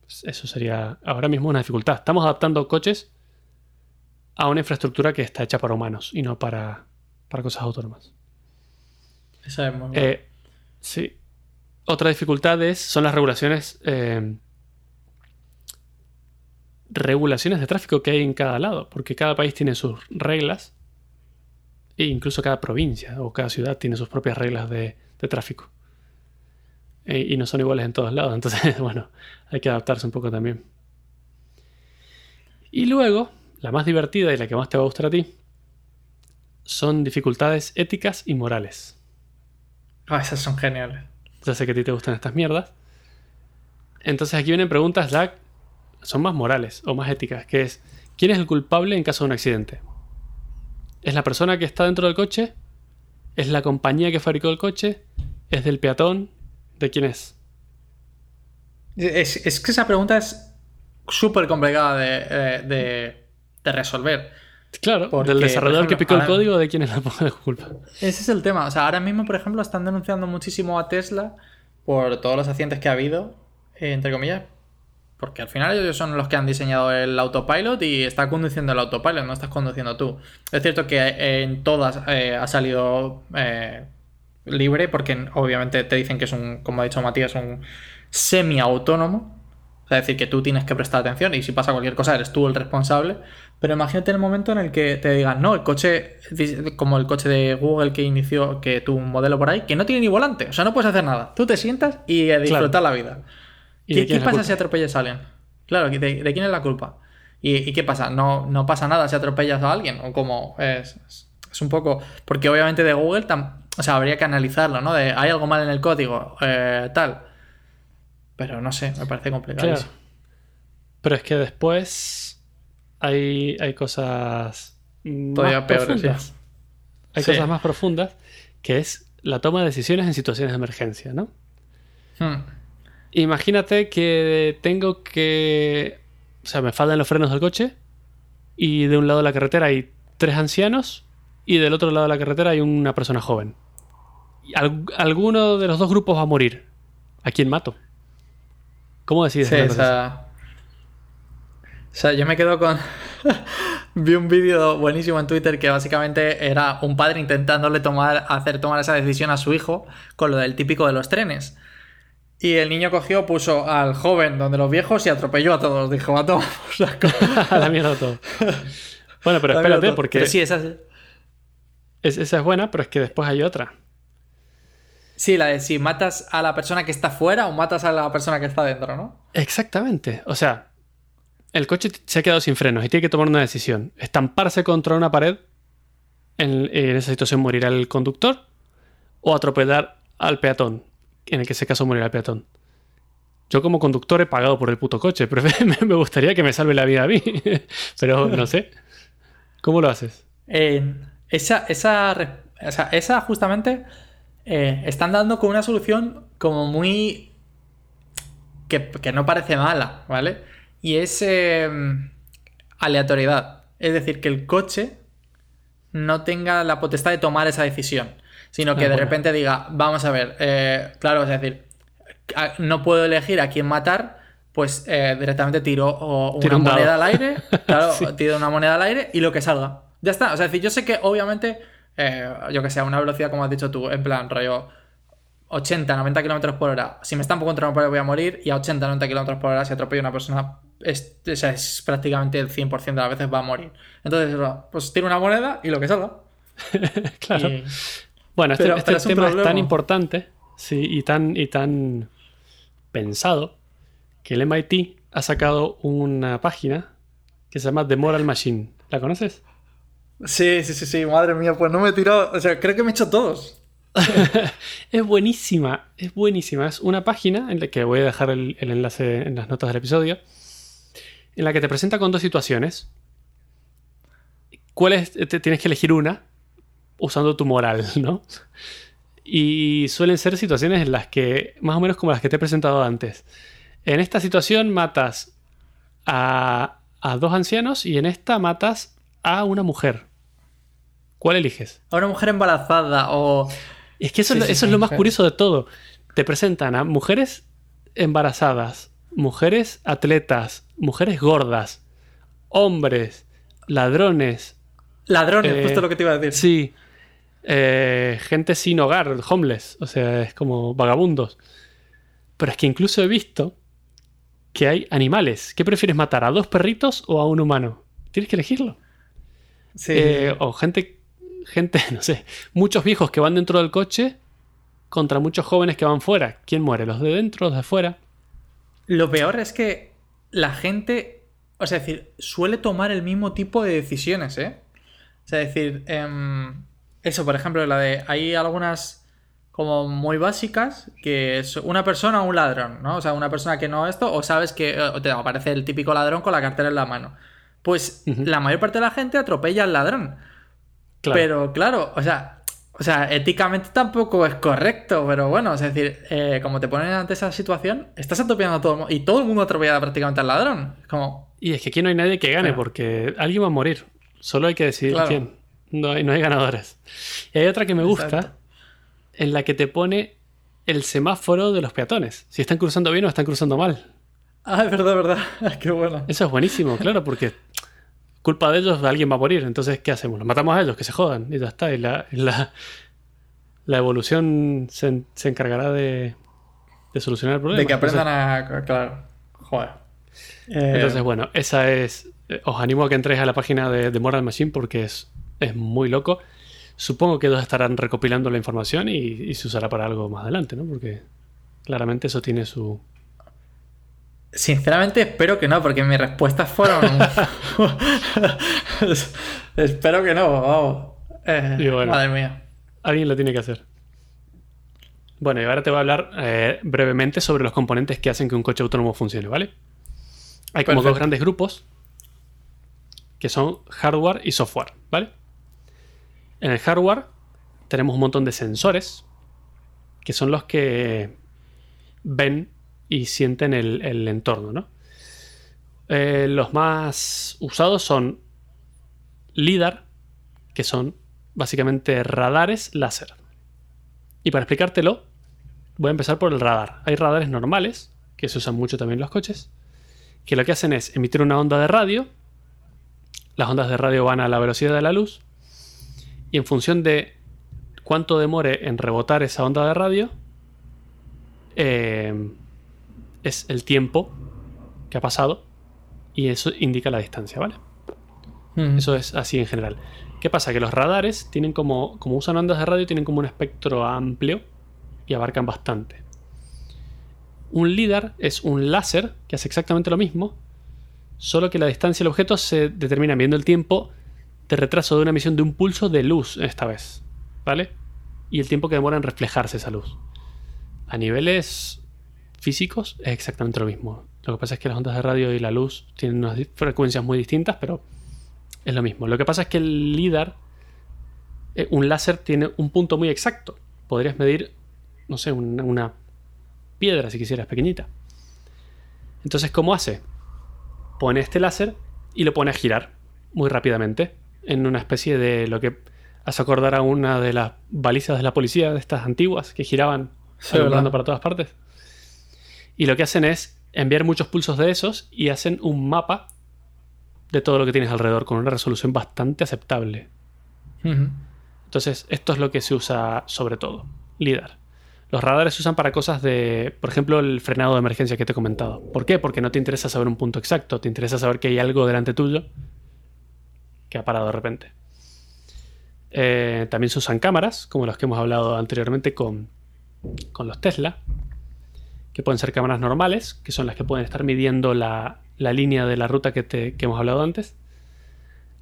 pues eso sería ahora mismo una dificultad. Estamos adaptando coches a una infraestructura que está hecha para humanos y no para, cosas autónomas. Esa es muy eh, sí. Otra dificultad son las regulaciones. Eh, regulaciones de tráfico que hay en cada lado, porque cada país tiene sus reglas, e incluso cada provincia o cada ciudad tiene sus propias reglas de, tráfico. Eh, y no son iguales en todos lados, entonces, bueno, hay que adaptarse un poco también. Y luego, la más divertida y la que más te va a gustar a ti, son dificultades éticas y morales. Ah, esas son geniales. Ya sé que a ti te gustan estas mierdas. Entonces aquí vienen preguntas ya son más morales o más éticas, que es ¿quién es el culpable en caso de un accidente? ¿Es la persona que está dentro del coche? ¿Es la compañía que fabricó el coche? ¿Es del peatón? ¿De quién es? Es, que esa pregunta es súper complicada de, de, resolver. Claro, del desarrollador que picó el código, ¿de quién es la culpa? Ese es el tema. O sea, ahora mismo, por ejemplo, están denunciando muchísimo a Tesla por todos los accidentes que ha habido, eh, entre comillas, porque al final ellos son los que han diseñado el autopilot y está conduciendo el autopilot, no estás conduciendo tú. Es cierto que en todas eh, ha salido eh, libre porque obviamente te dicen que es un, como ha dicho Matías, un semi-autónomo. es decir, que tú tienes que prestar atención y si pasa cualquier cosa eres tú el responsable. Pero imagínate el momento en el que te digan, no, el coche, como el coche de Google que inició, que tuvo un modelo por ahí, que no tiene ni volante, o sea, no puedes hacer nada. Tú te sientas y a disfrutar la vida. ¿Y ¿Qué, pasa si atropellas a alguien? Claro, ¿de, quién es la culpa? ¿Y, qué pasa? ¿No, ¿No pasa nada si atropellas a alguien? ¿O como es, es, un poco... Porque obviamente de Google, o sea, habría que analizarlo, ¿no? De, hay algo mal en el código, eh, tal. Pero no sé, me parece complicado. Pero es que después hay, hay cosas Todavía más peores. Profundas. Hay cosas más profundas que es la toma de decisiones en situaciones de emergencia, ¿no? Hmm. Imagínate que tengo que. O sea, me faltan los frenos del coche. Y de un lado de la carretera hay tres ancianos. Y del otro lado de la carretera hay una persona joven. alguno de los dos grupos va a morir. ¿A quién mato? ¿Cómo decides? Sí, o sea... o sea, yo me quedo con. Vi un vídeo buenísimo en Twitter que básicamente era un padre intentándole tomar, hacer tomar esa decisión a su hijo con lo del típico de los trenes. Y el niño cogió, puso al joven donde los viejos y atropelló a todos. Dijo, a todos. a la mierda todo. Bueno, pero espérate, porque. sí, esa es... Esa es buena, pero es que después hay otra. Sí, la de si matas a la persona que está fuera o matas a la persona que está dentro, ¿no? Exactamente. O sea, el coche se ha quedado sin frenos y tiene que tomar una decisión. Estamparse contra una pared, en, esa situación morirá el conductor, o atropellar al peatón en el que se caso morirá el peatón. Yo como conductor he pagado por el puto coche, pero me gustaría que me salve la vida a mí. pero no sé. ¿Cómo lo haces? esa, esa, esa justamente eh, están dando con una solución como muy... Que, no parece mala, ¿vale? Y es em, aleatoriedad. Es decir, que el coche no tenga la potestad de tomar esa decisión, sino que ah, de repente diga, vamos a ver, eh, claro, es decir, no puedo elegir a quién matar, pues eh, directamente tiro una moneda al aire, claro, tiro una moneda al aire y lo que salga. Ya está, o sea, es decir, yo sé que obviamente, eh, yo que sé, a una velocidad como has dicho tú, en plan, rollo 80, 90 kilómetros por hora, si me está un poco contra voy a morir, y a 80, 90 kilómetros por hora, si atropello a una persona, es, es prácticamente el 100% de las veces va a morir. Entonces, pues tiro una moneda y lo que salga. claro. Bueno, este, este tema es tan importante sí, y, tan, y tan pensado que el MIT ha sacado una página que se llama The Moral Machine. ¿La conoces? Sí, sí, sí, sí, madre mía, pues no me he tirado, o sea, creo que me he hecho todos. es buenísima, es buenísima. Es una página en la que voy a dejar el, enlace en las notas del episodio, en la que te presenta con dos situaciones. ¿Cuál es? tienes que elegir una usando tu moral, ¿no? Y suelen ser situaciones en las que, más o menos como las que te he presentado antes. En esta situación matas a, a dos ancianos y en esta matas a una mujer. ¿Cuál eliges? A una mujer embarazada o... Es que eso, es lo más curioso de todo. Te presentan a mujeres embarazadas, mujeres atletas, mujeres gordas, hombres, ladrones. Ladrones, eh, justo lo que te iba a decir. Sí. Eh, gente sin hogar, homeless, o sea, es como vagabundos. Pero es que incluso he visto que hay animales. ¿Qué prefieres matar? ¿A dos perritos o a un humano? Tienes que elegirlo. Sí. Eh, o gente gente, no sé, muchos viejos que van dentro del coche contra muchos jóvenes que van fuera. ¿Quién muere? ¿Los de dentro, los de fuera? Lo peor es que la gente, o sea, decir, suele tomar el mismo tipo de decisiones, ¿eh? O sea, decir, em, eso, por ejemplo, la de, hay algunas como muy básicas, que es una persona o un ladrón, ¿no? O sea, una persona que no esto, o sabes que o te aparece el típico ladrón con la cartera en la mano. Pues la mayor parte de la gente atropella al ladrón. Pero claro, o sea, o sea, éticamente tampoco es correcto, pero bueno, es decir, eh, como te ponen ante esa situación, estás atropellando a todo el mundo y todo el mundo atropella prácticamente al ladrón. Como... Y es que aquí no hay nadie que gane porque alguien va a morir. Solo hay que decidir quién. No hay, no hay ganadores. Y hay otra que me gusta, en la que te pone el semáforo de los peatones. Si están cruzando bien o están cruzando mal. Ah, es verdad, verdad. Qué bueno. Eso es buenísimo, claro, porque culpa de ellos alguien va a morir. Entonces, ¿qué hacemos? Los matamos a ellos, que se jodan. Y ya está. Y la, la, evolución se, encargará de, de, solucionar el problema. De que aprendan a. Claro. Joder. Entonces, eh, bueno, esa es. Eh, os animo a que entréis a la página de, de Moral Machine porque es, es muy loco. Supongo que ellos estarán recopilando la información y, y se usará para algo más adelante, ¿no? Porque claramente eso tiene su, Sinceramente espero que no, porque mis respuestas fueron... espero que no, vamos. Eh, madre mía. Alguien lo tiene que hacer. Bueno, y ahora te voy a hablar eh, brevemente sobre los componentes que hacen que un coche autónomo funcione, ¿vale? Hay como dos grandes grupos que son hardware y software, ¿vale? En el hardware tenemos un montón de sensores que son los que ven y sienten el, entorno. ¿no? Eh, los más usados son LIDAR, que son básicamente radares láser. Y para explicártelo, voy a empezar por el radar. Hay radares normales, que se usan mucho también en los coches, que lo que hacen es emitir una onda de radio. Las ondas de radio van a la velocidad de la luz. Y en función de cuánto demore en rebotar esa onda de radio, eh, es el tiempo que ha pasado y eso indica la distancia, ¿vale? Eso es así en general. ¿Qué pasa? Que los radares tienen como, como usan ondas de radio, tienen como un espectro amplio y abarcan bastante. Un LIDAR es un láser que hace exactamente lo mismo, solo que la distancia del objeto se determina viendo el tiempo de retraso de una emisión de un pulso de luz esta vez, ¿vale? Y el tiempo que demora en reflejarse esa luz. A niveles físicos es exactamente lo mismo. Lo que pasa es que las ondas de radio y la luz tienen unas frecuencias muy distintas, pero es lo mismo. Lo que pasa es que el LIDAR, eh, un láser tiene un punto muy exacto. Podrías medir, no sé, una, piedra si quisieras, pequeñita. Entonces, ¿cómo hace? Pone este láser y lo pone a girar muy rápidamente en una especie de lo que hace acordar a una de las balizas de la policía, de estas antiguas que giraban volando para todas partes. Y lo que hacen es enviar muchos pulsos de esos y hacen un mapa de todo lo que tienes alrededor con una resolución bastante aceptable. Entonces, esto es lo que se usa sobre todo, LIDAR. Los radares se usan para cosas de, por ejemplo, el frenado de emergencia que te he comentado. ¿Por qué? Porque no te interesa saber un punto exacto, te interesa saber que hay algo delante tuyo que ha parado de repente. Eh, también se usan cámaras, como las que hemos hablado anteriormente con, con los Tesla, que pueden ser cámaras normales, que son las que pueden estar midiendo la, la línea de la ruta que, te, que hemos hablado antes,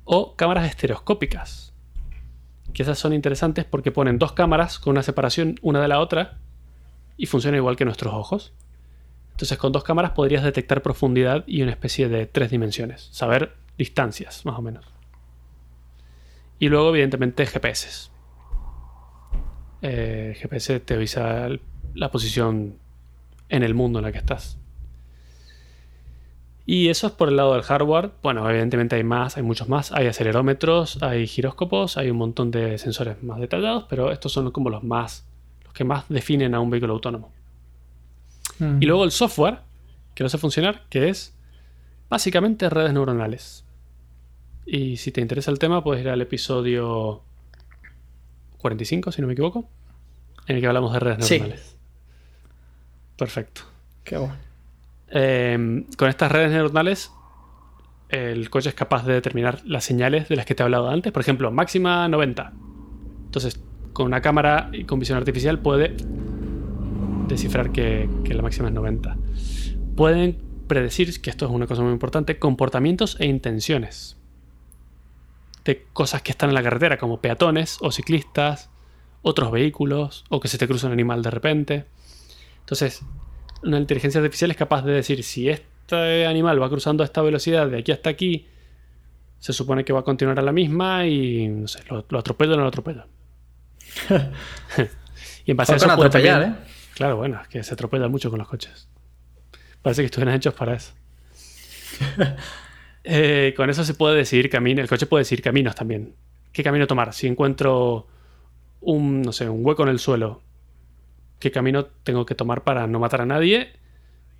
o cámaras estereoscópicas, que esas son interesantes porque ponen dos cámaras con una separación una de la otra y funciona igual que nuestros ojos. Entonces con dos cámaras podrías detectar profundidad y una especie de tres dimensiones, saber distancias más o menos. Y luego evidentemente GPS. Eh, GPS te avisa la posición en el mundo en la que estás. Y eso es por el lado del hardware. Bueno, evidentemente hay más, hay muchos más. Hay acelerómetros, hay giróscopos, hay un montón de sensores más detallados, pero estos son como los más, los que más definen a un vehículo autónomo. Mm. Y luego el software, que lo hace funcionar, que es básicamente redes neuronales. Y si te interesa el tema, puedes ir al episodio 45, si no me equivoco, en el que hablamos de redes neuronales. Perfecto. Qué bueno. Em, con estas redes neuronales, el coche es capaz de determinar las señales de las que te he hablado antes. Por ejemplo, máxima 90. Entonces, con una cámara y con visión artificial puede descifrar que, que la máxima es 90. Pueden predecir, que esto es una cosa muy importante, comportamientos e intenciones de cosas que están en la carretera, como peatones o ciclistas, otros vehículos, o que se te cruza un animal de repente. Entonces, una inteligencia artificial es capaz de decir si este animal va cruzando a esta velocidad de aquí hasta aquí, se supone que va a continuar a la misma y no sé, lo, atropella o no lo atropella. y en base a eso puede ¿eh? Claro, bueno, es que se atropella mucho con los coches. Parece que estuvieran hechos para eso. Eh, con eso se puede decidir camino. El coche puede decidir caminos también. ¿Qué camino tomar? Si encuentro un, no sé, un hueco en el suelo qué camino tengo que tomar para no matar a nadie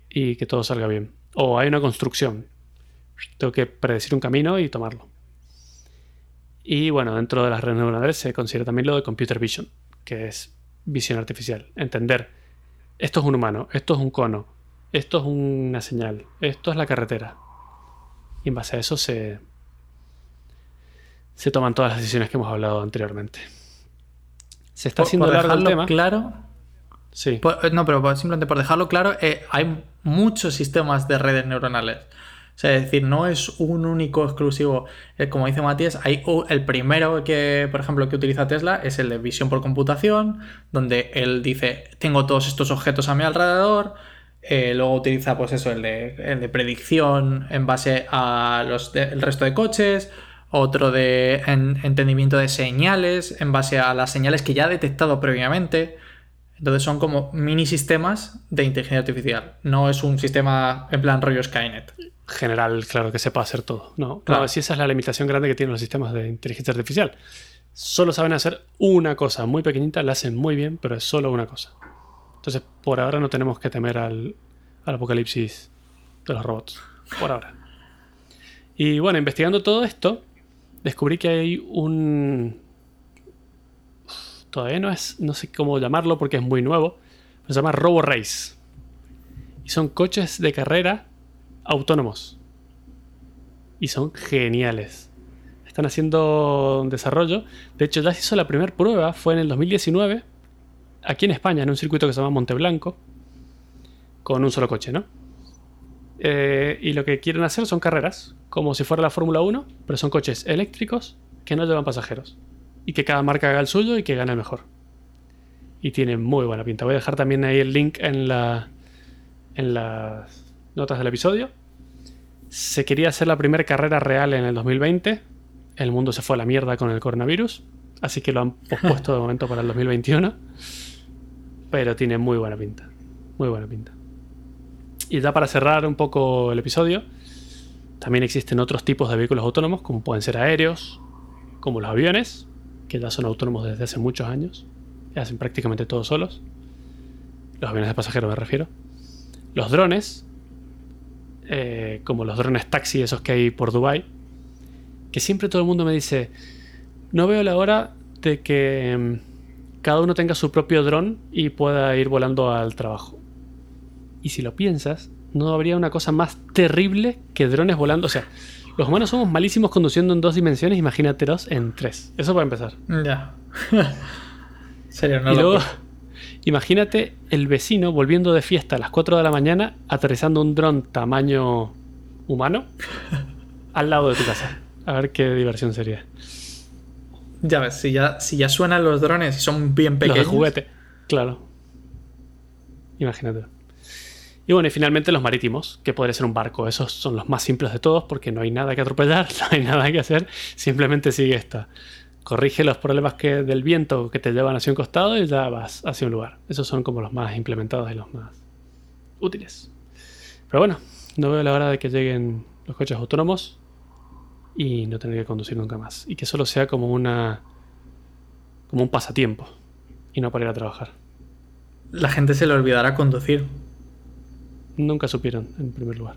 y que todo salga bien. O hay una construcción. Tengo que predecir un camino y tomarlo. Y bueno, dentro de las redes neuronales se considera también lo de computer vision, que es visión artificial. Entender, esto es un humano, esto es un cono, esto es una señal, esto es la carretera. Y en base a eso se, se toman todas las decisiones que hemos hablado anteriormente. Se está haciendo largo el tema. Claro, Sí. Eh, no, pero simplemente por dejarlo claro, eh, hay muchos sistemas de redes neuronales. O sea, es decir, no es un único exclusivo. Eh, como dice Matías, hay el primero que, por ejemplo, que utiliza Tesla es el de visión por computación, donde él dice, tengo todos estos objetos a mi alrededor. luego utiliza, pues eso, el de, predicción en base a los el resto de coches. Otro de entendimiento de señales en base a las señales que ya ha detectado previamente. Entonces son como mini sistemas de inteligencia artificial. No es un sistema en plan rollo Skynet. General, claro, que sepa hacer todo. No, claro. si esa es la limitación grande que tienen los sistemas de inteligencia artificial. Solo saben hacer una cosa muy pequeñita, la hacen muy bien, pero es solo una cosa. Entonces, por ahora no tenemos que temer al, al apocalipsis de los robots. Por ahora. Y bueno, investigando todo esto, descubrí que hay un, todavía no es, no sé cómo llamarlo porque es muy nuevo, se llama Robo Race. Y son coches de carrera autónomos. Y son geniales. Están haciendo desarrollo. De hecho, ya se hizo la primera prueba, fue en el 2019, aquí en España, en un circuito que se llama Monteblanco, con un solo coche, ¿no? Eh, y lo que quieren hacer son carreras, como si fuera la Fórmula 1, pero son coches eléctricos que no llevan pasajeros y que cada marca haga el suyo y que gane el mejor. Y tiene muy buena pinta. Voy a dejar también ahí el link en la, en las notas del episodio. Se quería hacer la primera carrera real en el 2020. El mundo se fue a la mierda con el coronavirus. Así que lo han pospuesto de momento para el 2021. Pero tiene muy buena pinta. Muy buena pinta. Y ya para cerrar un poco el episodio, también existen otros tipos de vehículos autónomos, como pueden ser aéreos, como los aviones, que ya son autónomos desde hace muchos años. Y hacen prácticamente todo solos. Los aviones de pasajeros me refiero. Los drones, eh, como los drones taxi, esos que hay por Dubai, que siempre todo el mundo me dice, no veo la hora de que mm, cada uno tenga su propio dron y pueda ir volando al trabajo. Y si lo piensas, no habría una cosa más terrible que drones volando. O sea, los humanos somos malísimos conduciendo en dos dimensiones, imagínatelos en tres. Eso para empezar. Ya. Serio, no y luego, imagínate el vecino volviendo de fiesta a las 4 de la mañana, aterrizando un dron tamaño humano al lado de tu casa. A ver qué diversión sería. Ya ves, si ya, si ya suenan los drones y son bien pequeños. Los de juguete, claro. Imagínate. Y bueno, y finalmente los marítimos, que podría ser un barco. Esos son los más simples de todos porque no hay nada que atropellar, no hay nada que hacer. Simplemente sigue esta. Corrige los problemas que, del viento que te llevan hacia un costado y ya vas hacia un lugar. Esos son como los más implementados y los más útiles. Pero bueno, no veo la hora de que lleguen los coches autónomos y no tener que conducir nunca más. Y que solo sea como una. como un pasatiempo y no para ir a trabajar. La gente se le olvidará conducir nunca supieron, en primer lugar.